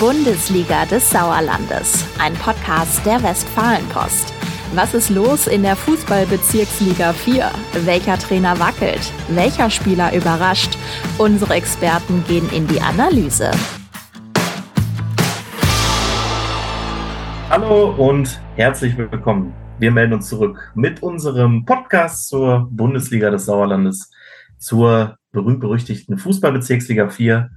Bundesliga des Sauerlandes, ein Podcast der Westfalenpost. Was ist los in der Fußballbezirksliga 4? Welcher Trainer wackelt? Welcher Spieler überrascht? Unsere Experten gehen in die Analyse. Hallo und herzlich willkommen. Wir melden uns zurück mit unserem Podcast zur Bundesliga des Sauerlandes, zur berühmt-berüchtigten Fußballbezirksliga 4.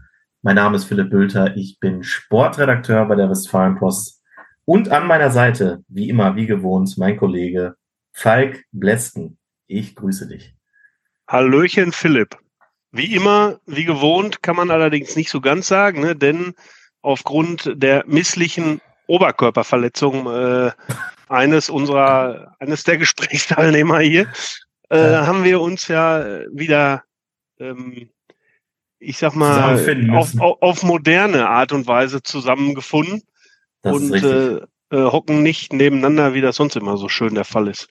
Mein Name ist Philipp Bülter, ich bin Sportredakteur bei der Westfalenpost und an meiner Seite, wie immer, wie gewohnt, mein Kollege Falk Blesken. Ich grüße dich. Hallöchen Philipp. Wie immer, wie gewohnt, kann man allerdings nicht so ganz sagen, ne? denn aufgrund der misslichen Oberkörperverletzung äh, eines unserer, eines der Gesprächsteilnehmer hier, äh, haben wir uns ja wieder ähm, ich sag mal, auf, auf, auf, moderne Art und Weise zusammengefunden das und äh, äh, hocken nicht nebeneinander, wie das sonst immer so schön der Fall ist.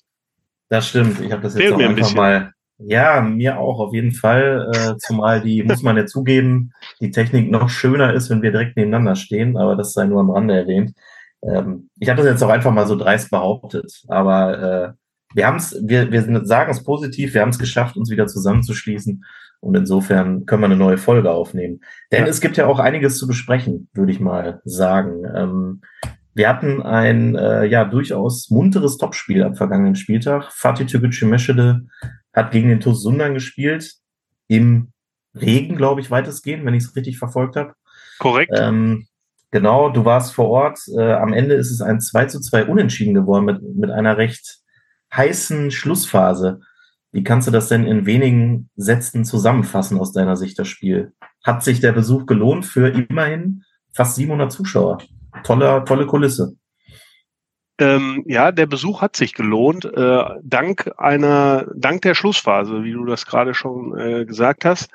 Das stimmt. Ich habe das jetzt Fehlt auch ein einfach mal. Ja, mir auch auf jeden Fall. Äh, zumal die, muss man ja zugeben, die Technik noch schöner ist, wenn wir direkt nebeneinander stehen, aber das sei nur am Rande erwähnt. Ähm, ich habe das jetzt auch einfach mal so dreist behauptet, aber äh, wir haben es, wir, wir sagen es positiv, wir haben es geschafft, uns wieder zusammenzuschließen und insofern können wir eine neue Folge aufnehmen. Denn ja. es gibt ja auch einiges zu besprechen, würde ich mal sagen. Ähm, wir hatten ein äh, ja durchaus munteres Topspiel am vergangenen Spieltag. Fatih Türkgücü Meschede hat gegen den TuS Sundern gespielt. Im Regen, glaube ich, weitestgehend, wenn ich es richtig verfolgt habe. Korrekt. Ähm, genau, du warst vor Ort. Äh, am Ende ist es ein 2 zu 2 Unentschieden geworden mit, mit einer recht heißen Schlussphase. Wie kannst du das denn in wenigen Sätzen zusammenfassen aus deiner Sicht, das Spiel? Hat sich der Besuch gelohnt für immerhin fast 700 Zuschauer? Tolle, tolle Kulisse. Ähm, ja, der Besuch hat sich gelohnt, äh, dank einer, dank der Schlussphase, wie du das gerade schon äh, gesagt hast.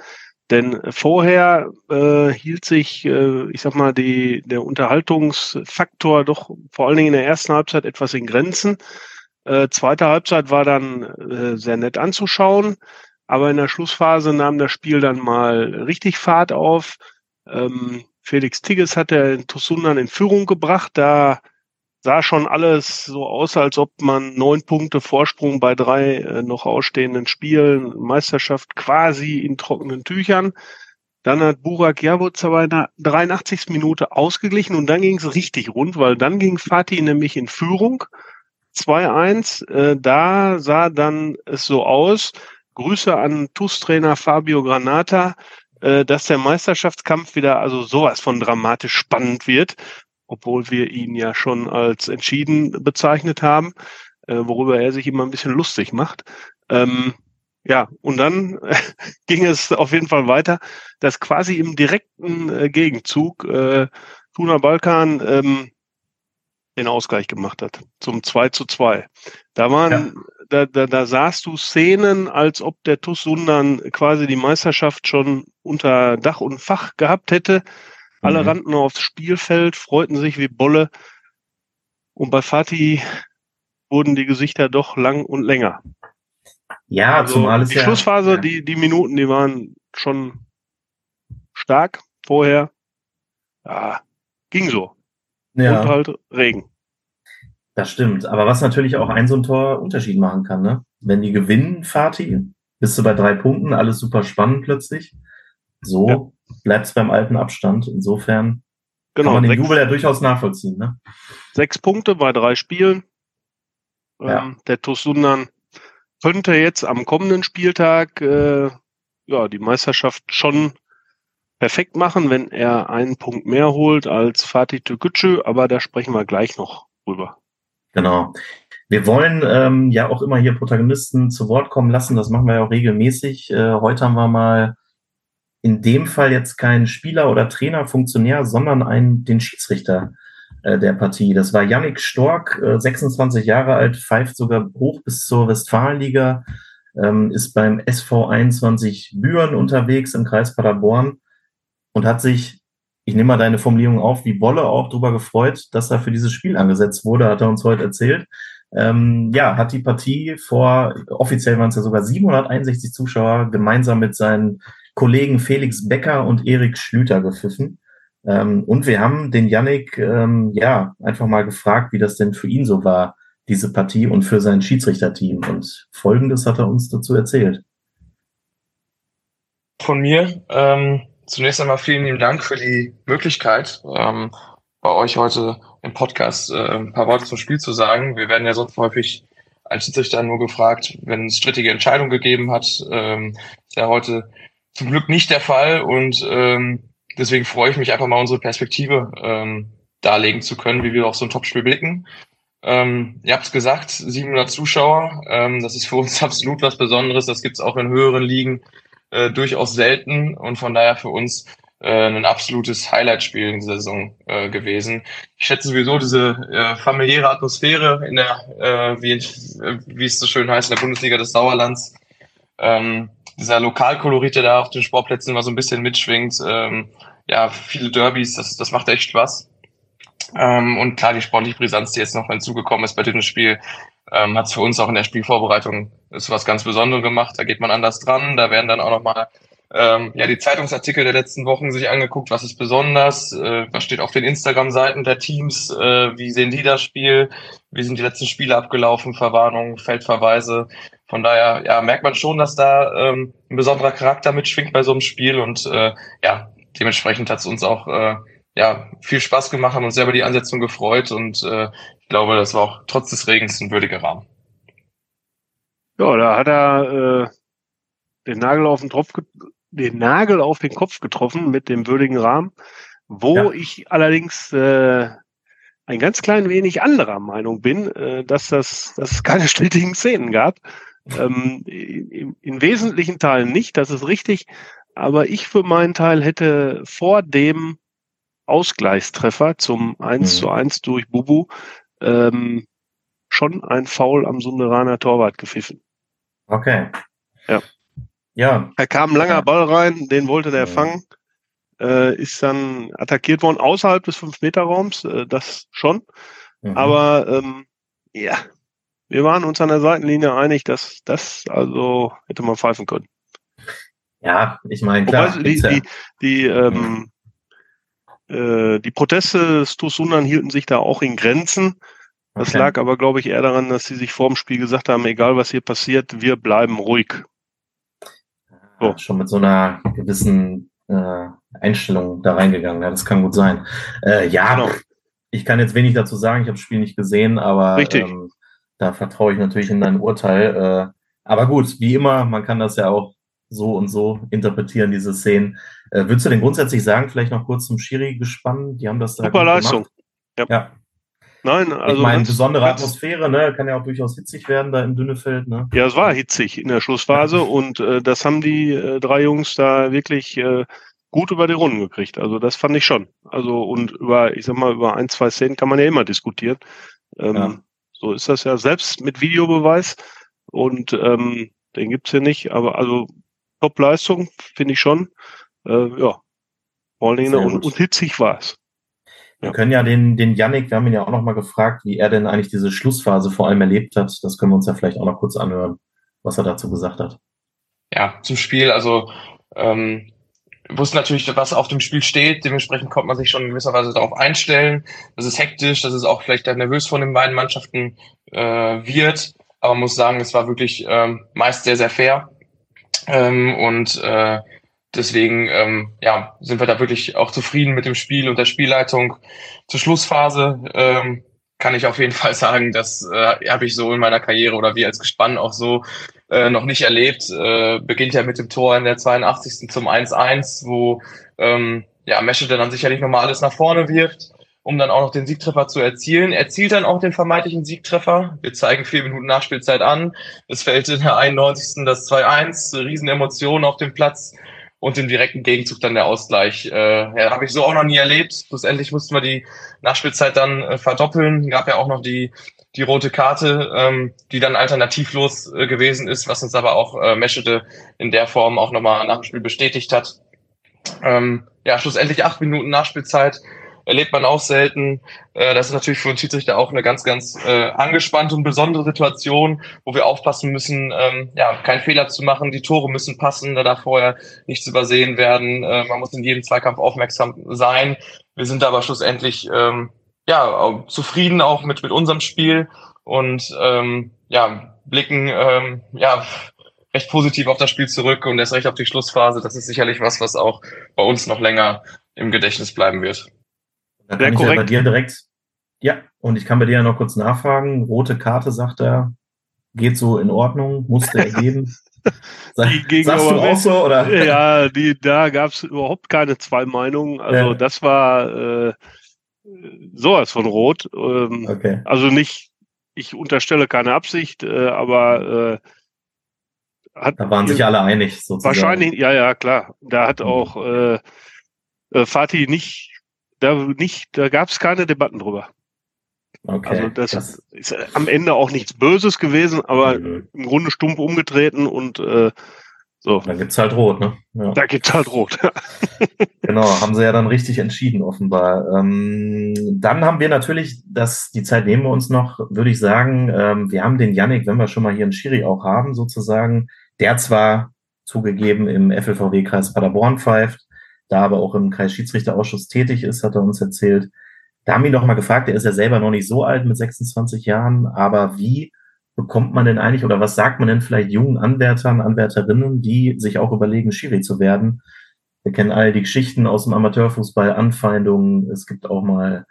Denn vorher äh, hielt sich, äh, ich sag mal, die, der Unterhaltungsfaktor doch vor allen Dingen in der ersten Halbzeit etwas in Grenzen. Äh, zweite Halbzeit war dann äh, sehr nett anzuschauen, aber in der Schlussphase nahm das Spiel dann mal richtig Fahrt auf. Ähm, Felix Tigges hat der Tosundan in Führung gebracht. Da sah schon alles so aus, als ob man neun Punkte Vorsprung bei drei äh, noch ausstehenden Spielen, Meisterschaft quasi in trockenen Tüchern. Dann hat Burak Jabutz aber in der 83. Minute ausgeglichen und dann ging es richtig rund, weil dann ging Fatih nämlich in Führung 2-1. Äh, da sah dann es so aus. Grüße an TUS-Trainer Fabio Granata, äh, dass der Meisterschaftskampf wieder also sowas von dramatisch spannend wird, obwohl wir ihn ja schon als entschieden bezeichnet haben, äh, worüber er sich immer ein bisschen lustig macht. Ähm, ja, und dann ging es auf jeden Fall weiter, dass quasi im direkten äh, Gegenzug äh, Tuna Balkan ähm, den Ausgleich gemacht hat, zum 2 zu 2. Da waren, ja. da, da, da sahst du Szenen, als ob der TuS Sundern quasi die Meisterschaft schon unter Dach und Fach gehabt hätte. Alle mhm. rannten aufs Spielfeld, freuten sich wie Bolle. Und bei Fatih wurden die Gesichter doch lang und länger. Ja, also zumal es die ja, Schlussphase, ja. die, die Minuten, die waren schon stark vorher. Ja, ging so ja. und halt Regen. Das stimmt. Aber was natürlich auch ein so ein Tor Unterschied machen kann, ne? Wenn die gewinnen, Fatih, bist du bei drei Punkten, alles super spannend plötzlich. So ja. bleibt's beim alten Abstand. Insofern genau, kann man den Jubel ja durchaus nachvollziehen, ne? Sechs Punkte bei drei Spielen. Ja. Ähm, der Tosundan könnte jetzt am kommenden Spieltag äh, ja die Meisterschaft schon perfekt machen, wenn er einen Punkt mehr holt als Fatih Türkgücü, aber da sprechen wir gleich noch drüber. Genau. Wir wollen ähm, ja auch immer hier Protagonisten zu Wort kommen lassen. Das machen wir ja auch regelmäßig. Äh, heute haben wir mal in dem Fall jetzt keinen Spieler oder Trainer, Funktionär, sondern einen, den Schiedsrichter äh, der Partie. Das war Yannick Stork, äh, 26 Jahre alt, pfeift sogar hoch bis zur Westfalenliga, ähm, ist beim SV 21 Büren unterwegs im Kreis Paderborn und hat sich, ich nehme mal deine Formulierung auf, wie Bolle auch darüber gefreut, dass er für dieses Spiel angesetzt wurde, hat er uns heute erzählt. Ähm, ja, hat die Partie vor, offiziell waren es ja sogar 761 Zuschauer, gemeinsam mit seinen Kollegen Felix Becker und Erik Schlüter gepfiffen. Ähm, und wir haben den Yannick ähm, ja einfach mal gefragt, wie das denn für ihn so war, diese Partie und für sein Schiedsrichterteam. Und folgendes hat er uns dazu erzählt. Von mir ähm, zunächst einmal vielen lieben Dank für die Möglichkeit, ähm, bei euch heute im Podcast äh, ein paar Worte zum Spiel zu sagen. Wir werden ja sonst häufig als Schiedsrichter nur gefragt, wenn es strittige Entscheidungen gegeben hat. Ähm, ist ja heute zum Glück nicht der Fall und ähm, deswegen freue ich mich einfach mal unsere Perspektive ähm, darlegen zu können, wie wir auf so ein Topspiel blicken. Ähm, ihr habt es gesagt, 700 Zuschauer, ähm, das ist für uns absolut was Besonderes. Das gibt es auch in höheren Ligen äh, durchaus selten und von daher für uns äh, ein absolutes Highlight-Spiel in dieser Saison äh, gewesen. Ich schätze sowieso diese äh, familiäre Atmosphäre in der, äh, wie, wie es so schön heißt, in der Bundesliga des Sauerlands. Ähm, dieser Lokalkolorit, der da auf den Sportplätzen immer so ein bisschen mitschwingt. Ähm, ja, viele Derbys, das, das macht echt Spaß. Ähm, und klar, die sportliche Brisanz, die jetzt noch hinzugekommen ist bei diesem Spiel, ähm, hat es für uns auch in der Spielvorbereitung ist was ganz Besonderes gemacht. Da geht man anders dran. Da werden dann auch nochmal ähm, ja, die Zeitungsartikel der letzten Wochen sich angeguckt, was ist besonders, äh, was steht auf den Instagram-Seiten der Teams, äh, wie sehen die das Spiel, wie sind die letzten Spiele abgelaufen, Verwarnungen, Feldverweise. Von daher ja, merkt man schon, dass da ähm, ein besonderer Charakter mitschwingt bei so einem Spiel. Und äh, ja, dementsprechend hat es uns auch äh, ja, viel Spaß gemacht, haben uns sehr über die Ansetzung gefreut. Und äh, ich glaube, das war auch trotz des Regens ein würdiger Rahmen. Ja, da hat er äh, den Nagel auf den Tropf den Nagel auf den Kopf getroffen mit dem würdigen Rahmen, wo ja. ich allerdings äh, ein ganz klein wenig anderer Meinung bin, äh, dass das, dass es keine strittigen Szenen gab. Ähm, in, in wesentlichen Teilen nicht, das ist richtig. Aber ich für meinen Teil hätte vor dem Ausgleichstreffer zum 1 mhm. zu 1 durch Bubu ähm, schon ein Foul am Sunderaner Torwart gepfiffen. Okay. Ja. Ja. Da kam ein langer Ball rein, den wollte der ja. fangen, äh, ist dann attackiert worden außerhalb des 5-Meter-Raums, äh, das schon. Mhm. Aber ähm, ja, wir waren uns an der Seitenlinie einig, dass das also hätte man pfeifen können. Ja, ich meine, klar. Wobei, die, die, die, ähm, äh, die Proteste des Tusunan hielten sich da auch in Grenzen. Das okay. lag aber, glaube ich, eher daran, dass sie sich vor dem Spiel gesagt haben, egal was hier passiert, wir bleiben ruhig. So. Schon mit so einer gewissen äh, Einstellung da reingegangen. Ja, das kann gut sein. Äh, ja, genau. ich kann jetzt wenig dazu sagen. Ich habe das Spiel nicht gesehen, aber ähm, da vertraue ich natürlich in dein Urteil. Äh, aber gut, wie immer, man kann das ja auch so und so interpretieren, diese Szenen. Äh, würdest du denn grundsätzlich sagen, vielleicht noch kurz zum Schiri gespannt? Die haben das da Super Leistung. Ja. ja. Nein, also. Ich meine, besondere Atmosphäre, ne? Kann ja auch durchaus hitzig werden da im Dünnefeld, ne? Ja, es war hitzig in der Schlussphase und äh, das haben die äh, drei Jungs da wirklich äh, gut über die Runden gekriegt. Also das fand ich schon. Also und über, ich sag mal, über ein, zwei Szenen kann man ja immer diskutieren. Ähm, ja. So ist das ja selbst mit Videobeweis und ähm, den gibt's ja nicht. Aber also Top-Leistung finde ich schon. Äh, ja, Balliner und, und hitzig war es. Wir können ja den, den Yannick, wir haben ihn ja auch noch mal gefragt, wie er denn eigentlich diese Schlussphase vor allem erlebt hat. Das können wir uns ja vielleicht auch noch kurz anhören, was er dazu gesagt hat. Ja, zum Spiel, also ähm, wusste natürlich, was auf dem Spiel steht. Dementsprechend konnte man sich schon in gewisser Weise darauf einstellen. Das ist hektisch, dass es auch vielleicht nervös von den beiden Mannschaften äh, wird. Aber man muss sagen, es war wirklich ähm, meist sehr, sehr fair. Ähm, und äh, deswegen ähm, ja, sind wir da wirklich auch zufrieden mit dem Spiel und der Spielleitung. Zur Schlussphase ähm, kann ich auf jeden Fall sagen, das äh, habe ich so in meiner Karriere oder wir als Gespann auch so äh, noch nicht erlebt. Äh, beginnt ja mit dem Tor in der 82. zum 1-1, wo ähm, ja, Meschede dann sicherlich nochmal alles nach vorne wirft, um dann auch noch den Siegtreffer zu erzielen. Er zielt dann auch den vermeintlichen Siegtreffer. Wir zeigen vier Minuten Nachspielzeit an. Es fällt in der 91. das 2-1, Riesenemotionen auf dem Platz und im direkten Gegenzug dann der Ausgleich. Äh, ja, habe ich so auch noch nie erlebt. Schlussendlich mussten wir die Nachspielzeit dann äh, verdoppeln. Gab ja auch noch die die rote Karte, ähm, die dann alternativlos äh, gewesen ist, was uns aber auch äh, Meschede in der Form auch nochmal nach dem Spiel bestätigt hat. Ähm, ja, schlussendlich acht Minuten Nachspielzeit. Erlebt man auch selten. Äh, das ist natürlich für uns Schiedsrichter auch eine ganz, ganz äh, angespannte und besondere Situation, wo wir aufpassen müssen, ähm, ja, keinen Fehler zu machen. Die Tore müssen passen, da darf vorher nichts übersehen werden. Äh, man muss in jedem Zweikampf aufmerksam sein. Wir sind aber schlussendlich ähm, ja zufrieden auch mit mit unserem Spiel und ähm, ja blicken ähm, ja recht positiv auf das Spiel zurück und erst recht auf die Schlussphase. Das ist sicherlich was, was auch bei uns noch länger im Gedächtnis bleiben wird. Da kann ich ja bei dir direkt, ja, und ich kann bei dir ja noch kurz nachfragen. Rote Karte, sagt er, geht so in Ordnung, musste er geben. Sag, sagst du auch so, oder? Ja, die, da gab es überhaupt keine zwei Meinungen. Also ja. das war äh, sowas von rot. Ähm, okay. Also nicht, ich unterstelle keine Absicht, äh, aber äh, hat da waren sich alle einig, sozusagen. Wahrscheinlich, ja, ja, klar. Da hat mhm. auch äh, äh, Fatih nicht, da nicht, da gab es keine Debatten drüber. Okay, also das, das, ist am Ende auch nichts Böses gewesen, aber mhm. im Grunde stumpf umgetreten und äh, so. Dann gibt's halt rot, ne? Ja. Da gibt's halt rot. genau, haben sie ja dann richtig entschieden, offenbar. Ähm, dann haben wir natürlich, das, die Zeit nehmen wir uns noch, würde ich sagen, ähm, wir haben den Yannick, wenn wir schon mal hier einen Schiri auch haben, sozusagen, der zwar zugegeben im FLVW-Kreis Paderborn pfeift, da aber auch im Kreis Schiedsrichterausschuss tätig ist, hat er uns erzählt. Da haben wir ihn doch mal gefragt, er ist ja selber noch nicht so alt mit 26 Jahren, aber wie bekommt man denn eigentlich oder was sagt man denn vielleicht jungen Anwärtern, Anwärterinnen, die sich auch überlegen, Schiri zu werden? Wir kennen alle die Geschichten aus dem Amateurfußball, Anfeindungen, es gibt auch mal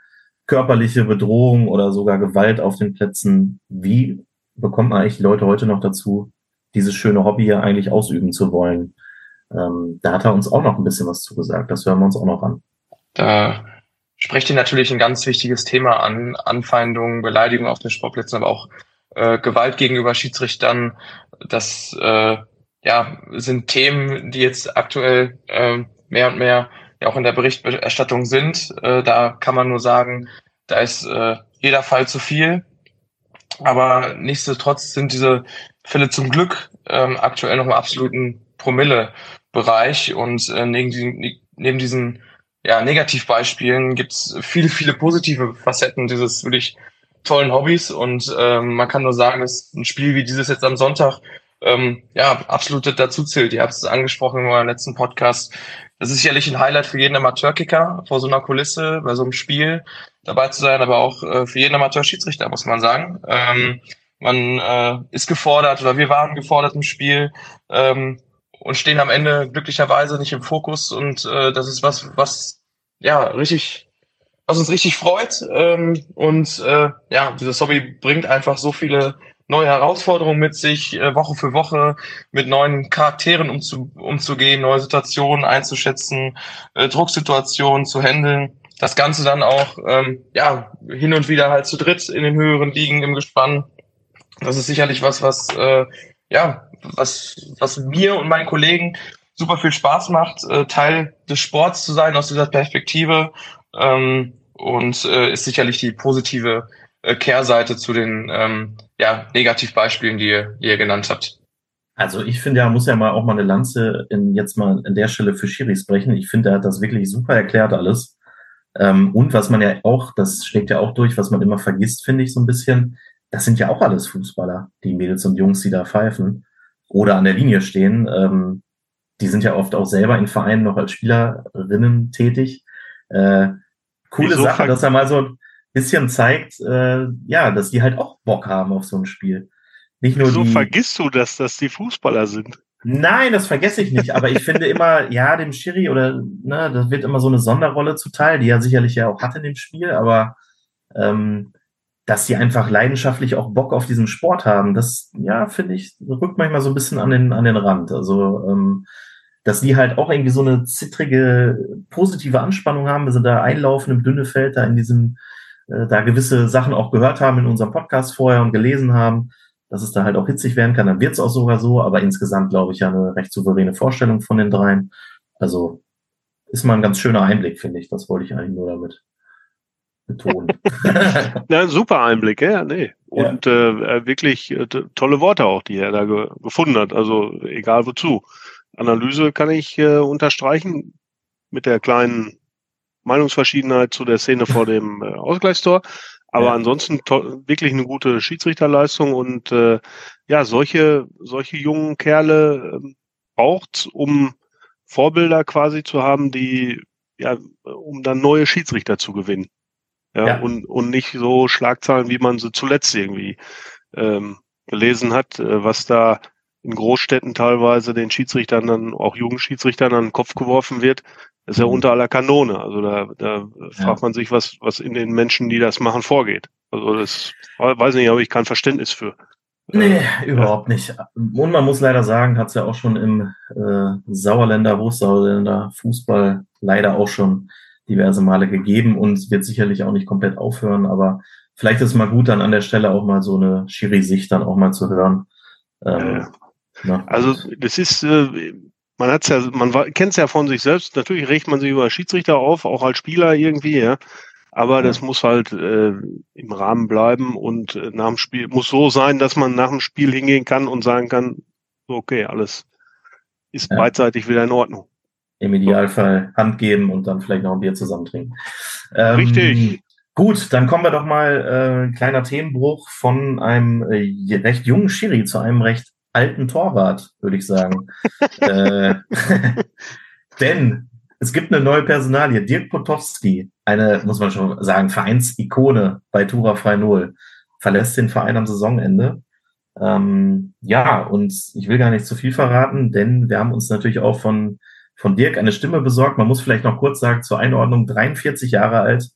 körperliche Bedrohung oder sogar Gewalt auf den Plätzen. Wie bekommt man eigentlich Leute heute noch dazu, dieses schöne Hobby hier eigentlich ausüben zu wollen. Ähm, da hat er uns auch noch ein bisschen was zugesagt. Das hören wir uns auch noch an. Da sprecht ihr natürlich ein ganz wichtiges Thema an. Anfeindungen, Beleidigungen auf den Sportplätzen, aber auch äh, Gewalt gegenüber Schiedsrichtern. Das äh, ja, sind Themen, die jetzt aktuell äh, mehr und mehr ja auch in der Berichterstattung sind. Äh, da kann man nur sagen, da ist äh, jeder Fall zu viel. Aber nichtsdestotrotz sind diese Fälle zum Glück ähm, aktuell noch im absoluten Promille-Bereich und äh, neben, diesen, neben diesen ja, Negativbeispielen gibt es viele, viele positive Facetten dieses wirklich tollen Hobbys und ähm, man kann nur sagen, dass ein Spiel wie dieses jetzt am Sonntag ähm, ja absolut dazu zählt. Ihr habt es angesprochen in eurem letzten Podcast. Das ist sicherlich ein Highlight für jeden Amateurkicker, vor so einer Kulisse, bei so einem Spiel dabei zu sein, aber auch äh, für jeden Amateur-Schiedsrichter, muss man sagen. Ähm, man äh, ist gefordert oder wir waren gefordert im Spiel ähm, und stehen am Ende glücklicherweise nicht im Fokus und äh, das ist was, was ja richtig, was uns richtig freut ähm, und äh, ja, dieses Hobby bringt einfach so viele neue Herausforderungen mit sich, äh, Woche für Woche mit neuen Charakteren umzu, umzugehen, neue Situationen einzuschätzen, äh, Drucksituationen zu handeln. Das Ganze dann auch ähm, ja hin und wieder halt zu dritt in den höheren Ligen im Gespann das ist sicherlich was, was äh, ja, was, was mir und meinen Kollegen super viel Spaß macht, äh, Teil des Sports zu sein aus dieser Perspektive ähm, und äh, ist sicherlich die positive äh, Kehrseite zu den ähm, ja, Negativbeispielen, die ihr, die ihr genannt habt. Also ich finde, er muss ja mal auch mal eine Lanze in, jetzt mal an der Stelle für Schiris brechen. Ich finde, er hat das wirklich super erklärt alles. Ähm, und was man ja auch, das schlägt ja auch durch, was man immer vergisst, finde ich so ein bisschen, das sind ja auch alles Fußballer, die Mädels und Jungs, die da pfeifen oder an der Linie stehen. Ähm, die sind ja oft auch selber in Vereinen noch als Spielerinnen tätig. Äh, coole Wieso Sache, dass er mal so ein bisschen zeigt, äh, ja, dass die halt auch Bock haben auf so ein Spiel. Nicht nur Wieso die, vergisst du das, dass die Fußballer sind? Nein, das vergesse ich nicht. Aber ich finde immer, ja, dem Schiri oder ne, das wird immer so eine Sonderrolle zuteil, die er sicherlich ja auch hat in dem Spiel. Aber ähm, dass sie einfach leidenschaftlich auch Bock auf diesen Sport haben. Das, ja, finde ich, rückt manchmal so ein bisschen an den, an den Rand. Also, ähm, dass die halt auch irgendwie so eine zittrige, positive Anspannung haben, wenn sie da einlaufen im dünne Feld, da in diesem, äh, da gewisse Sachen auch gehört haben in unserem Podcast vorher und gelesen haben, dass es da halt auch hitzig werden kann, dann wird es auch sogar so, aber insgesamt glaube ich ja eine recht souveräne Vorstellung von den dreien. Also ist mal ein ganz schöner Einblick, finde ich. Das wollte ich eigentlich nur damit betonen. Na, super Einblick, ja, nee. Und ja. äh, wirklich äh, tolle Worte auch, die er da ge gefunden hat. Also egal wozu. Analyse kann ich äh, unterstreichen mit der kleinen Meinungsverschiedenheit zu der Szene vor dem äh, Ausgleichstor. Aber ja. ansonsten wirklich eine gute Schiedsrichterleistung und äh, ja, solche, solche jungen Kerle äh, braucht um Vorbilder quasi zu haben, die, ja, um dann neue Schiedsrichter zu gewinnen. Ja, ja. Und, und nicht so Schlagzahlen, wie man sie zuletzt irgendwie ähm, gelesen hat, äh, was da in Großstädten teilweise den Schiedsrichtern dann, auch Jugendschiedsrichtern an den Kopf geworfen wird, ist ja mhm. unter aller Kanone. Also da, da ja. fragt man sich, was, was in den Menschen, die das machen, vorgeht. Also das weiß nicht, habe ich kein Verständnis für. Nee, äh, überhaupt nicht. Und man muss leider sagen, hat es ja auch schon im äh, Sauerländer, Wurfsauerländer Fußball leider auch schon diverse Male gegeben und wird sicherlich auch nicht komplett aufhören, aber vielleicht ist es mal gut, dann an der Stelle auch mal so eine Schiri-Sicht dann auch mal zu hören. Ähm, ja. Also das ist, äh, man hat's ja, man kennt es ja von sich selbst. Natürlich regt man sich über Schiedsrichter auf, auch als Spieler irgendwie, ja. Aber das muss halt äh, im Rahmen bleiben und äh, nach dem Spiel muss so sein, dass man nach dem Spiel hingehen kann und sagen kann, okay, alles ist ja. beidseitig wieder in Ordnung. Im Idealfall Hand geben und dann vielleicht noch ein Bier zusammen trinken. Ähm, Richtig. Gut, dann kommen wir doch mal äh, kleiner Themenbruch von einem äh, recht jungen Schiri zu einem recht alten Torwart, würde ich sagen. äh, denn es gibt eine neue Personalie. Dirk Potowski, eine, muss man schon sagen, Vereinsikone bei Tura Frei Null, verlässt den Verein am Saisonende. Ähm, ja, und ich will gar nicht zu viel verraten, denn wir haben uns natürlich auch von, von Dirk eine Stimme besorgt. Man muss vielleicht noch kurz sagen, zur Einordnung, 43 Jahre alt,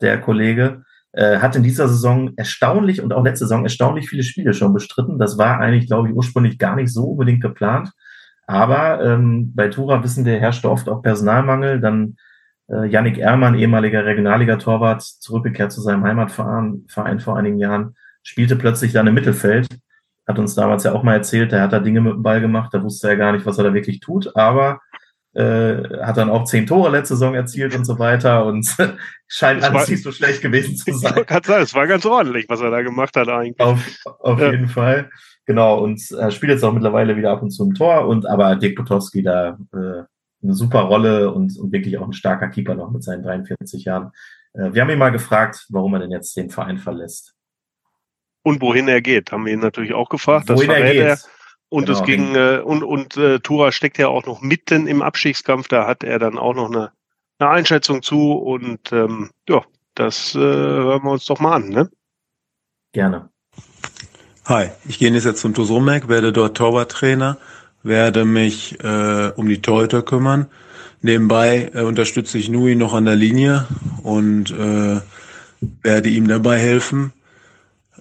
der Kollege, äh, hat in dieser Saison erstaunlich und auch letzte Saison erstaunlich viele Spiele schon bestritten. Das war eigentlich, glaube ich, ursprünglich gar nicht so unbedingt geplant. Aber ähm, bei Tura wissen wir, herrschte oft auch Personalmangel. Dann äh, Yannick Ehrmann, ehemaliger Regionalliga-Torwart, zurückgekehrt zu seinem Heimatverein Verein vor einigen Jahren, spielte plötzlich dann im Mittelfeld. Hat uns damals ja auch mal erzählt, er hat da Dinge mit dem Ball gemacht, da wusste er gar nicht, was er da wirklich tut, aber äh, hat dann auch zehn Tore letzte Saison erzielt und so weiter und scheint alles nicht so schlecht gewesen zu sein. Ich kann sagen, es war ganz ordentlich, was er da gemacht hat eigentlich. Auf, auf ja. jeden Fall. Genau, und äh, spielt jetzt auch mittlerweile wieder ab und zu im Tor. Und aber Dick Potowski da äh, eine super Rolle und, und wirklich auch ein starker Keeper noch mit seinen 43 Jahren. Äh, wir haben ihn mal gefragt, warum er denn jetzt den Verein verlässt. Und wohin er geht, haben wir ihn natürlich auch gefragt. Wohin das er geht. Er. Und genau, es ging, äh, und, und äh, Tura steckt ja auch noch mitten im Abstiegskampf, da hat er dann auch noch eine, eine Einschätzung zu und ähm, ja, das äh, hören wir uns doch mal an, ne? Gerne. Hi, ich gehe jetzt zum Tosomek, werde dort Torwarttrainer, werde mich äh, um die Torhüter kümmern. Nebenbei äh, unterstütze ich Nui noch an der Linie und äh, werde ihm dabei helfen.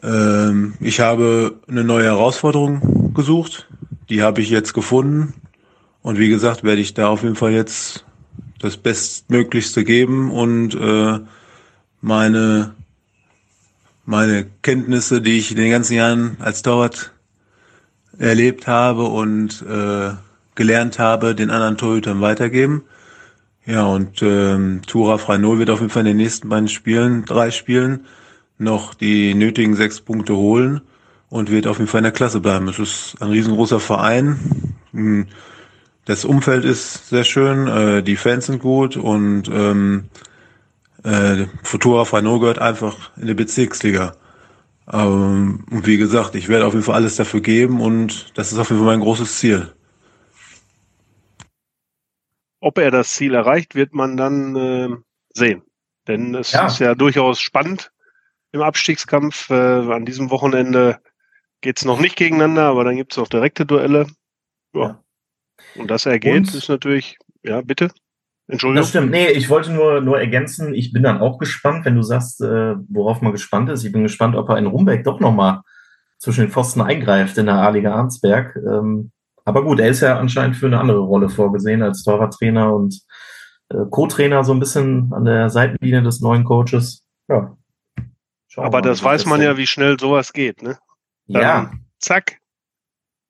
Ähm, ich habe eine neue Herausforderung gesucht, die habe ich jetzt gefunden. Und wie gesagt werde ich da auf jeden Fall jetzt das Bestmöglichste geben und äh, meine meine Kenntnisse, die ich in den ganzen Jahren als Torwart erlebt habe und äh, gelernt habe, den anderen Torhütern weitergeben. Ja, und ähm, Tura Freinol wird auf jeden Fall in den nächsten beiden Spielen, drei Spielen, noch die nötigen sechs Punkte holen und wird auf jeden Fall in der Klasse bleiben. Es ist ein riesengroßer Verein. Hm, das Umfeld ist sehr schön, äh, die Fans sind gut und ähm, äh, Futura Fano gehört einfach in die Bezirksliga. Ähm, und wie gesagt, ich werde auf jeden Fall alles dafür geben und das ist auf jeden Fall mein großes Ziel. Ob er das Ziel erreicht, wird man dann äh, sehen. Denn es ja. ist ja durchaus spannend im Abstiegskampf. Äh, an diesem Wochenende geht es noch nicht gegeneinander, aber dann gibt es auch direkte Duelle. Ja. ja. Und das Ergebnis ist natürlich, ja, bitte. Entschuldigung. Das stimmt. Nee, ich wollte nur, nur ergänzen, ich bin dann auch gespannt, wenn du sagst, äh, worauf man gespannt ist. Ich bin gespannt, ob er in Rumbeck doch nochmal zwischen den Pfosten eingreift in der A-Liga Arnsberg. Ähm, aber gut, er ist ja anscheinend für eine andere Rolle vorgesehen als Torwarttrainer und äh, Co-Trainer so ein bisschen an der Seitenlinie des neuen Coaches. Ja. Schauen aber das weiß man ja, wie schnell sowas geht, ne? Dann, ja. Zack.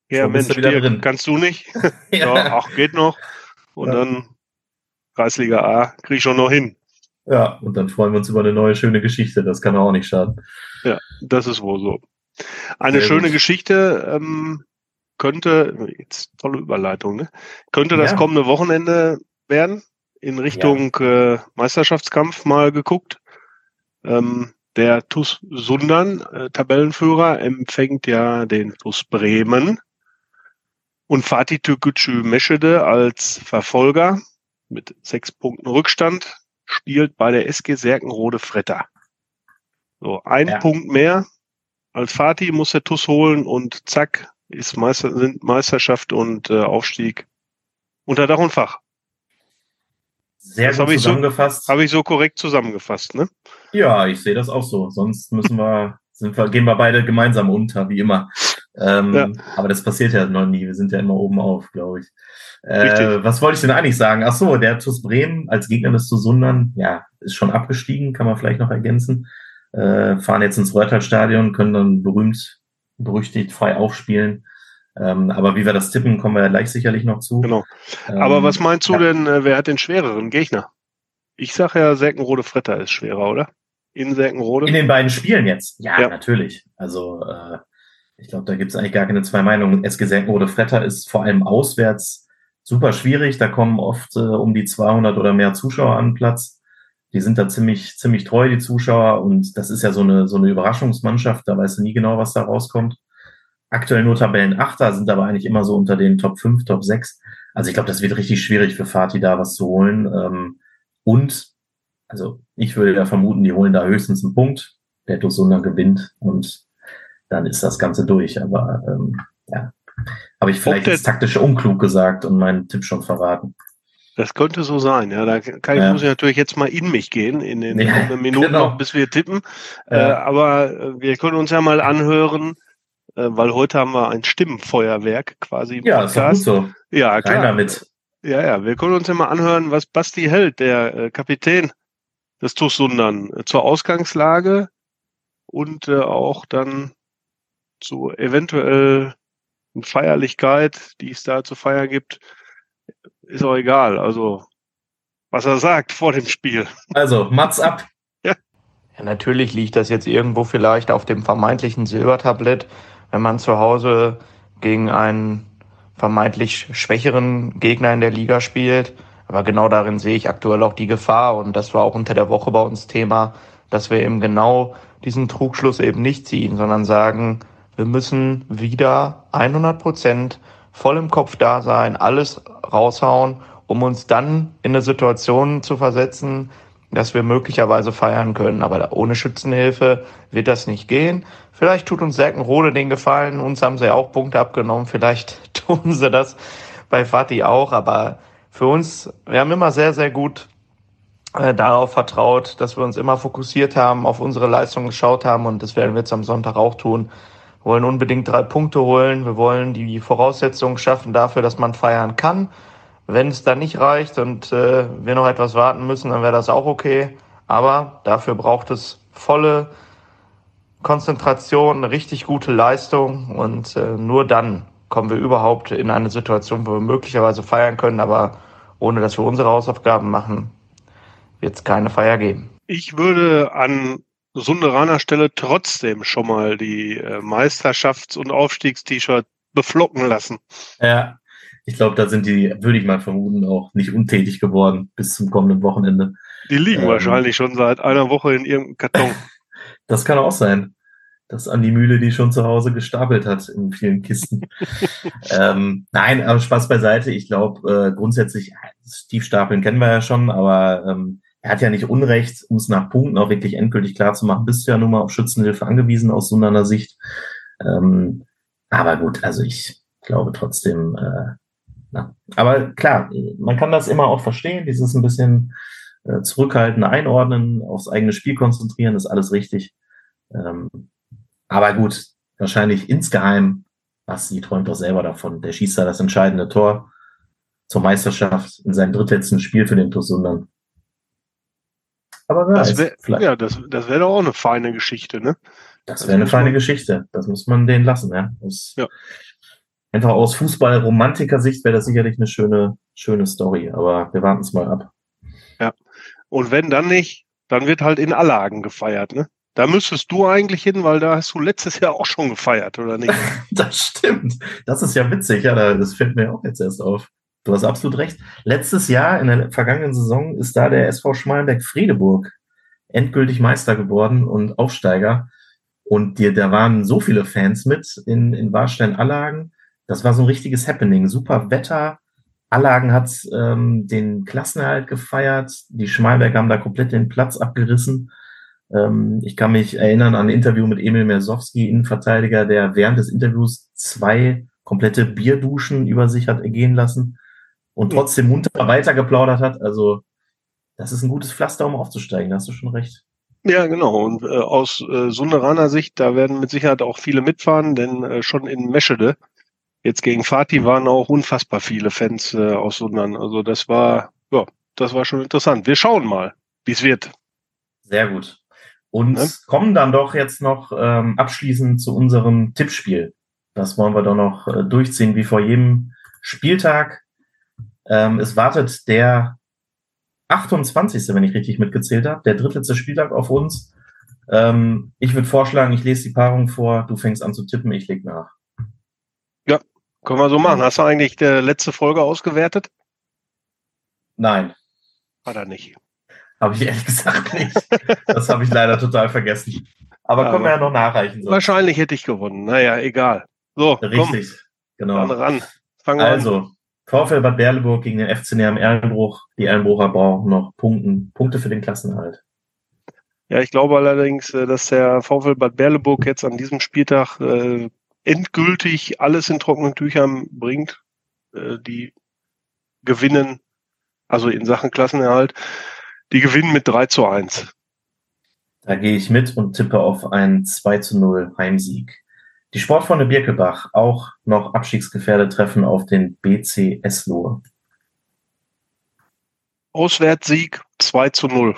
Ja, Mensch, dir, kannst du nicht? ja. ja. Ach, geht noch. Und ja. dann Kreisliga A, kriege ich schon noch hin. Ja, und dann freuen wir uns über eine neue schöne Geschichte. Das kann auch nicht schaden. Ja, das ist wohl so. Eine Sehr schöne gut. Geschichte ähm, könnte, jetzt tolle Überleitung, ne? Könnte das ja. kommende Wochenende werden in Richtung ja. äh, Meisterschaftskampf mal geguckt. Ähm, der TUS Sundern, äh, Tabellenführer, empfängt ja den TUS Bremen und Fatih Türkgücü Meschede als Verfolger mit sechs Punkten Rückstand spielt bei der SG Serkenrode Fretter. So, ein ja. Punkt mehr als Fatih muss der TUS holen und zack, ist Meister, sind Meisterschaft und äh, Aufstieg unter Dach und Fach. Sehr das gut zusammengefasst. So, habe ich so korrekt zusammengefasst, ne? Ja, ich sehe das auch so. Sonst müssen wir, sind wir, gehen wir beide gemeinsam unter, wie immer. Ähm, ja. Aber das passiert ja noch nie. Wir sind ja immer oben auf, glaube ich. Äh, was wollte ich denn eigentlich sagen? Ach so, der TuS Bremen als Gegner des TuS Sundern, ja, ist schon abgestiegen, kann man vielleicht noch ergänzen. Äh, fahren jetzt ins Reuterstadion, können dann berühmt, berüchtigt frei aufspielen. Ähm, aber wie wir das tippen, kommen wir gleich sicherlich noch zu. Genau. Aber ähm, was meinst du ja. denn, äh, wer hat den schwereren Gegner? Ich sage ja, Serkenrode Fretter ist schwerer, oder? In Serkenrode? In den beiden Spielen jetzt? Ja, ja. natürlich. Also äh, ich glaube, da gibt es eigentlich gar keine zwei Meinungen. SG Serkenrode Fretter ist vor allem auswärts super schwierig. Da kommen oft äh, um die 200 oder mehr Zuschauer an Platz. Die sind da ziemlich, ziemlich treu, die Zuschauer. Und das ist ja so eine, so eine Überraschungsmannschaft. Da weißt du nie genau, was da rauskommt aktuell nur Tabellenachter, sind aber eigentlich immer so unter den Top 5, Top 6. Also ich glaube, das wird richtig schwierig für Fatih da was zu holen. Ähm, und, also ich würde ja vermuten, die holen da höchstens einen Punkt. Der Dosunda gewinnt und dann ist das Ganze durch. Aber ähm, ja, habe ich vielleicht das taktische unklug gesagt und meinen Tipp schon verraten. Das könnte so sein, ja. Da kann ich, ja. muss ich natürlich jetzt mal in mich gehen, in den ja, Minuten genau. noch, bis wir tippen. Ja. Äh, aber äh, wir können uns ja mal anhören, weil heute haben wir ein Stimmenfeuerwerk quasi im ja, Podcast. Ja, so. Ja, klar. Keiner mit. Ja, ja, wir können uns ja mal anhören, was Basti hält, der äh, Kapitän des TuS Sundern, äh, zur Ausgangslage und äh, auch dann zu eventuell Feierlichkeit, die es da zu feiern gibt, ist auch egal. Also, was er sagt vor dem Spiel. Also, Mats ab. Ja. ja, natürlich liegt das jetzt irgendwo vielleicht auf dem vermeintlichen Silbertablett wenn man zu Hause gegen einen vermeintlich schwächeren Gegner in der Liga spielt. Aber genau darin sehe ich aktuell auch die Gefahr. Und das war auch unter der Woche bei uns Thema, dass wir eben genau diesen Trugschluss eben nicht ziehen, sondern sagen, wir müssen wieder 100 Prozent voll im Kopf da sein, alles raushauen, um uns dann in eine Situation zu versetzen, dass wir möglicherweise feiern können. Aber ohne Schützenhilfe wird das nicht gehen. Vielleicht tut uns Serkenrode den Gefallen. Uns haben sie auch Punkte abgenommen. Vielleicht tun sie das bei Fatih auch. Aber für uns, wir haben immer sehr, sehr gut äh, darauf vertraut, dass wir uns immer fokussiert haben, auf unsere Leistung geschaut haben. Und das werden wir jetzt am Sonntag auch tun. Wir wollen unbedingt drei Punkte holen. Wir wollen die Voraussetzungen schaffen dafür, dass man feiern kann. Wenn es dann nicht reicht und äh, wir noch etwas warten müssen, dann wäre das auch okay. Aber dafür braucht es volle Konzentration, eine richtig gute Leistung und äh, nur dann kommen wir überhaupt in eine Situation, wo wir möglicherweise feiern können, aber ohne dass wir unsere Hausaufgaben machen, wird es keine Feier geben. Ich würde an Sunderaner Stelle trotzdem schon mal die äh, Meisterschafts- und Aufstiegst-T-Shirt beflocken lassen. Ja, ich glaube, da sind die, würde ich mal vermuten, auch nicht untätig geworden bis zum kommenden Wochenende. Die liegen ähm, wahrscheinlich schon seit einer Woche in irgendeinem Karton. das kann auch sein. Das an die Mühle, die schon zu Hause gestapelt hat in vielen Kisten. ähm, nein, aber Spaß beiseite. Ich glaube, äh, grundsätzlich, Tiefstapeln kennen wir ja schon, aber ähm, er hat ja nicht Unrecht, um es nach Punkten auch wirklich endgültig klar zu machen, bist du ja nun mal auf Schützenhilfe angewiesen aus so einer Sicht. Ähm, aber gut, also ich glaube trotzdem, äh, na. Aber klar, man kann das immer auch verstehen, dieses ein bisschen äh, zurückhalten, einordnen, aufs eigene Spiel konzentrieren, ist alles richtig. Ähm, aber gut, wahrscheinlich insgeheim, Basti träumt doch selber davon. Der schießt da das entscheidende Tor zur Meisterschaft in seinem drittletzten Spiel für den Torsundern. Aber wer das wär, Ja, das, das wäre doch auch eine feine Geschichte, ne? Das wäre eine feine Geschichte. Das muss man denen lassen, ja. Das, ja einfach aus Fußball-Romantiker-Sicht wäre das sicherlich eine schöne, schöne Story, aber wir warten es mal ab. Ja. Und wenn dann nicht, dann wird halt in Allagen gefeiert, ne? Da müsstest du eigentlich hin, weil da hast du letztes Jahr auch schon gefeiert, oder nicht? das stimmt. Das ist ja witzig, ja, das fällt mir auch jetzt erst auf. du hast absolut recht. Letztes Jahr, in der vergangenen Saison, ist da der SV Schmalenberg-Friedeburg endgültig Meister geworden und Aufsteiger. Und die, da waren so viele Fans mit in, in Warstein-Allagen. Das war so ein richtiges Happening. Super Wetter. Allagen hat ähm, den Klassenerhalt gefeiert. Die Schmalberg haben da komplett den Platz abgerissen. Ähm, ich kann mich erinnern an ein Interview mit Emil Mersowski, Innenverteidiger, der während des Interviews zwei komplette Bierduschen über sich hat ergehen lassen und trotzdem munter weitergeplaudert hat. Also das ist ein gutes Pflaster, um aufzusteigen, da hast du schon recht. Ja, genau. Und äh, aus äh, Sunderaner Sicht, da werden mit Sicherheit auch viele mitfahren, denn äh, schon in Meschede, jetzt gegen Fatih, waren auch unfassbar viele Fans äh, aus Sundern. Also das war, ja, das war schon interessant. Wir schauen mal, wie es wird. Sehr gut. Und ja? kommen dann doch jetzt noch ähm, abschließend zu unserem Tippspiel. Das wollen wir doch noch äh, durchziehen, wie vor jedem Spieltag. Ähm, es wartet der 28. wenn ich richtig mitgezählt habe, der drittletzte Spieltag auf uns. Ähm, ich würde vorschlagen, ich lese die Paarung vor, du fängst an zu tippen, ich leg nach. Ja, können wir so machen. Hast du eigentlich die letzte Folge ausgewertet? Nein. Hat er nicht. Habe ich ehrlich gesagt nicht. Das habe ich leider total vergessen. Aber ja, können wir ja noch nachreichen. So. Wahrscheinlich hätte ich gewonnen. Naja, egal. So, richtig. Komm, genau. Dann ran. Fangen also, an. VfL Bad Berleburg gegen den FC am Erlenbruch. Die Erlenbrucher brauchen noch Punkten, Punkte für den Klassenerhalt. Ja, ich glaube allerdings, äh, dass der VfL Bad Berleburg jetzt an diesem Spieltag äh, endgültig alles in trockenen Tüchern bringt. Äh, die gewinnen, also in Sachen Klassenerhalt, die gewinnen mit 3 zu 1. Da gehe ich mit und tippe auf einen 2 zu 0 Heimsieg. Die Sportfreunde Birkelbach auch noch abstiegsgefährdet treffen auf den BC Eslohe. Auswärtssieg 2 zu 0.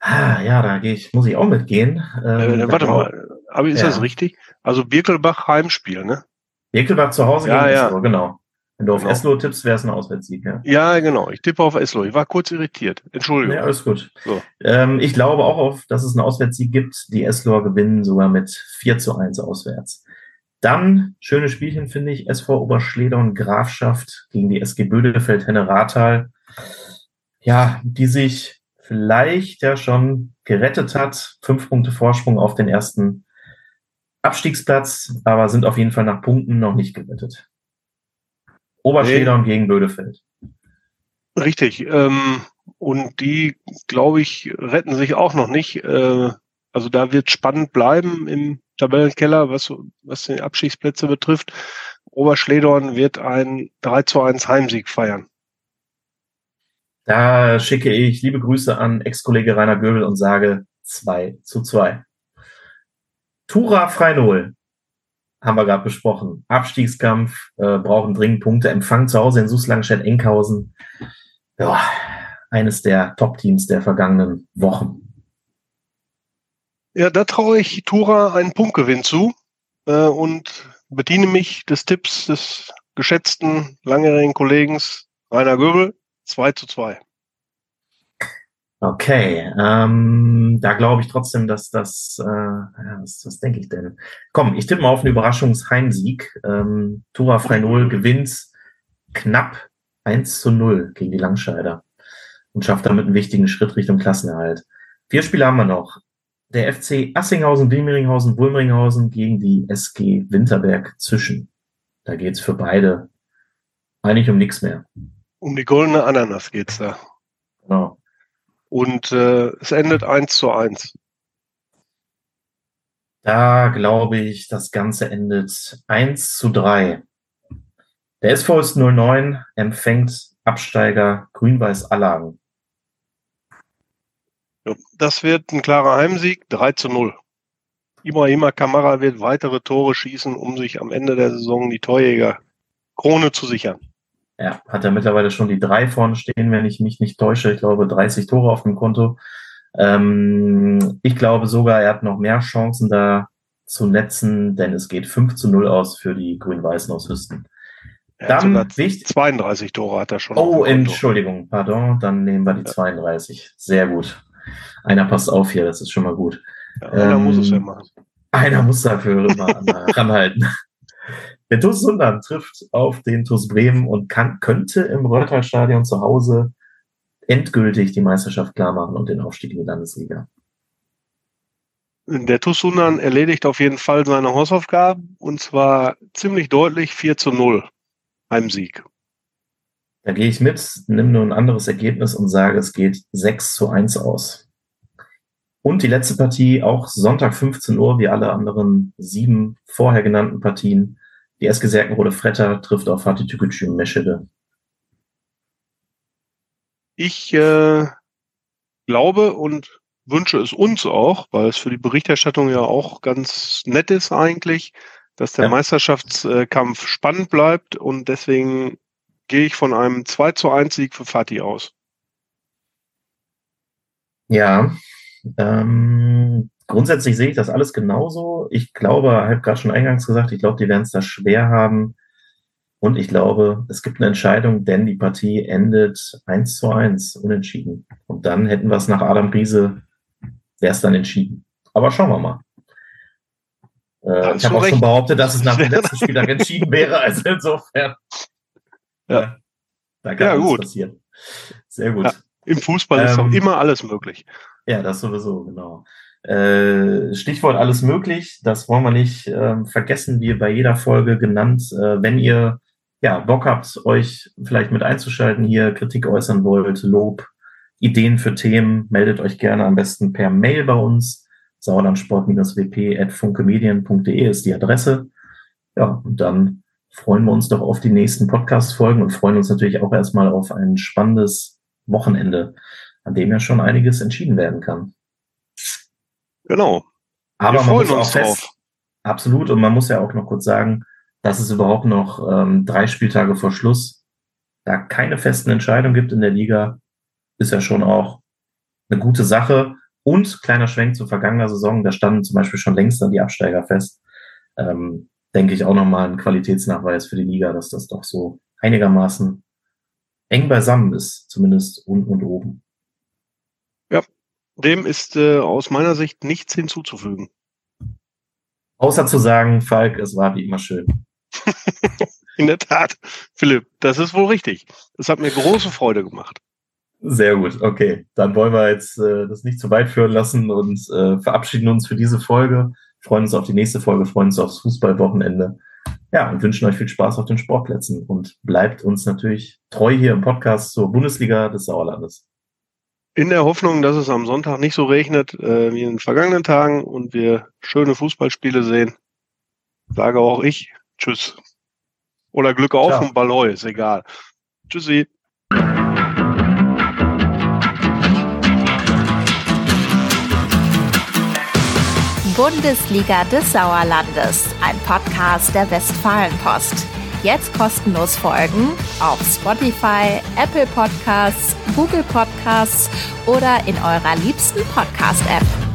Ah, ja, da gehe ich, muss ich auch mitgehen. Ähm, äh, warte mal, aber ist ja. das richtig? Also Birkelbach Heimspiel, ne? Birkelbach zu Hause ja, gegen ja. Eslohe, genau. Wenn du auf genau. Eslo tippst, wäre es ein Auswärtssieg, ja. Ja, genau. Ich tippe auf Eslo. Ich war kurz irritiert. Entschuldigung. Ja, alles gut. So. Ähm, ich glaube auch, auf, dass es einen Auswärtssieg gibt. Die Esloer gewinnen sogar mit 4 zu 1 auswärts. Dann, schönes Spielchen, finde ich, SV Oberschledern Grafschaft gegen die SG Bödefeld Henne Rathal. Ja, die sich vielleicht ja schon gerettet hat. Fünf Punkte Vorsprung auf den ersten Abstiegsplatz, aber sind auf jeden Fall nach Punkten noch nicht gerettet. Oberschledern nee. gegen Bödefeld. Richtig. Ähm, und die, glaube ich, retten sich auch noch nicht. Äh, also da wird spannend bleiben im Tabellenkeller, was, was die Abstiegsplätze betrifft. Oberschledorn wird ein 3 zu 1 Heimsieg feiern. Da schicke ich liebe Grüße an Ex-Kollege Rainer Göbel und sage 2 zu 2. Tura Freinol haben wir gerade besprochen. Abstiegskampf, äh, brauchen dringend Punkte. Empfang zu Hause in Suslangenstedt-Enkhausen. Ja, eines der Top-Teams der vergangenen Wochen. Ja, da traue ich Tura einen Punktgewinn zu äh, und bediene mich des Tipps des geschätzten langjährigen Kollegen Rainer Göbel 2 zu 2. Okay, ähm, da glaube ich trotzdem, dass das, äh, ja, was, was denke ich denn? Komm, ich tippe mal auf einen Überraschungsheimsieg. Ähm, Tura Freinol gewinnt knapp 1 zu 0 gegen die Langscheider und schafft damit einen wichtigen Schritt Richtung Klassenerhalt. Vier Spiele haben wir noch. Der FC Assinghausen, Wilmeringhausen, Wulmeringhausen gegen die SG Winterberg zwischen. Da geht's für beide eigentlich um nichts mehr. Um die goldene Ananas geht's da. Genau. Und äh, es endet eins zu eins. Da glaube ich, das Ganze endet eins zu drei. Der SV ist 09 empfängt Absteiger Grün-Weiß Allagen. Das wird ein klarer Heimsieg, 3 zu 0. Ibrahima Kamara wird weitere Tore schießen, um sich am Ende der Saison die Torjäger Krone zu sichern. Ja, hat er mittlerweile schon die drei vorne stehen, wenn ich mich nicht täusche. Ich glaube, 30 Tore auf dem Konto. Ähm, ich glaube sogar, er hat noch mehr Chancen da zu netzen, denn es geht 5 zu 0 aus für die Grün-Weißen aus Hüsten. Dann wichtig. 32 Tore hat er schon. Oh, Entschuldigung, pardon, dann nehmen wir die ja. 32. Sehr gut. Einer passt auf hier, das ist schon mal gut. Ja, einer ähm, muss es ja machen. Einer muss dafür immer ranhalten. Der TuS Sundern trifft auf den TuS Bremen und kann, könnte im Reuterstadion zu Hause endgültig die Meisterschaft klar machen und den Aufstieg in die Landesliga. Der TuS Sundern erledigt auf jeden Fall seine Hausaufgaben und zwar ziemlich deutlich 4 zu 0 Heimsieg. Da gehe ich mit, nimm nur ein anderes Ergebnis und sage, es geht 6 zu 1 aus. Und die letzte Partie auch Sonntag 15 Uhr, wie alle anderen sieben vorher genannten Partien. Die SG Serkenrode Fretter trifft auf Fatih Tükücü Meschede. Ich äh, glaube und wünsche es uns auch, weil es für die Berichterstattung ja auch ganz nett ist eigentlich, dass der ja. Meisterschaftskampf spannend bleibt und deswegen gehe ich von einem 2 zu 1 Sieg für Fatih aus. Ja, ähm, grundsätzlich sehe ich das alles genauso. Ich glaube, ich habe gerade schon eingangs gesagt, ich glaube, die werden es da schwer haben. Und ich glaube, es gibt eine Entscheidung, denn die Partie endet 1 zu 1, unentschieden. Und dann hätten wir es nach Adam Riese, wäre es dann entschieden. Aber schauen wir mal. Äh, ich habe auch recht. schon behauptet, dass es nach dem letzten Spieltag entschieden wäre, also insofern. Ja. Da kann ja, gut. passieren. Sehr gut. Ja, Im Fußball ähm, ist doch immer alles möglich. Ja, das sowieso, genau. Äh, Stichwort alles möglich, das wollen wir nicht äh, vergessen, wie bei jeder Folge genannt. Äh, wenn ihr ja, Bock habt, euch vielleicht mit einzuschalten, hier Kritik äußern wollt, Lob, Ideen für Themen, meldet euch gerne am besten per Mail bei uns. sauerlandsport-wp.funkemedien.de ist die Adresse. Ja, und dann freuen wir uns doch auf die nächsten Podcast-Folgen und freuen uns natürlich auch erstmal auf ein spannendes Wochenende an dem ja schon einiges entschieden werden kann. Genau. Aber Wir man muss auch fest, drauf. absolut, und man muss ja auch noch kurz sagen, dass es überhaupt noch ähm, drei Spieltage vor Schluss da keine festen Entscheidungen gibt in der Liga, ist ja schon auch eine gute Sache. Und kleiner Schwenk zur vergangenen Saison, da standen zum Beispiel schon längst dann die Absteiger fest. Ähm, denke ich auch nochmal ein Qualitätsnachweis für die Liga, dass das doch so einigermaßen eng beisammen ist, zumindest unten und oben. Dem ist äh, aus meiner Sicht nichts hinzuzufügen. Außer zu sagen, Falk, es war wie immer schön. In der Tat, Philipp, das ist wohl richtig. Es hat mir große Freude gemacht. Sehr gut, okay. Dann wollen wir jetzt äh, das nicht zu weit führen lassen und äh, verabschieden uns für diese Folge. Freuen uns auf die nächste Folge, freuen uns aufs Fußballwochenende. Ja, und wünschen euch viel Spaß auf den Sportplätzen und bleibt uns natürlich treu hier im Podcast zur Bundesliga des Sauerlandes in der Hoffnung, dass es am Sonntag nicht so regnet äh, wie in den vergangenen Tagen und wir schöne Fußballspiele sehen, sage auch ich Tschüss. Oder Glück auf Ciao. und Balloi, ist egal. Tschüssi. Bundesliga des Sauerlandes, ein Podcast der Westfalenpost. Jetzt kostenlos folgen auf Spotify, Apple Podcasts, Google Podcasts oder in eurer liebsten Podcast-App.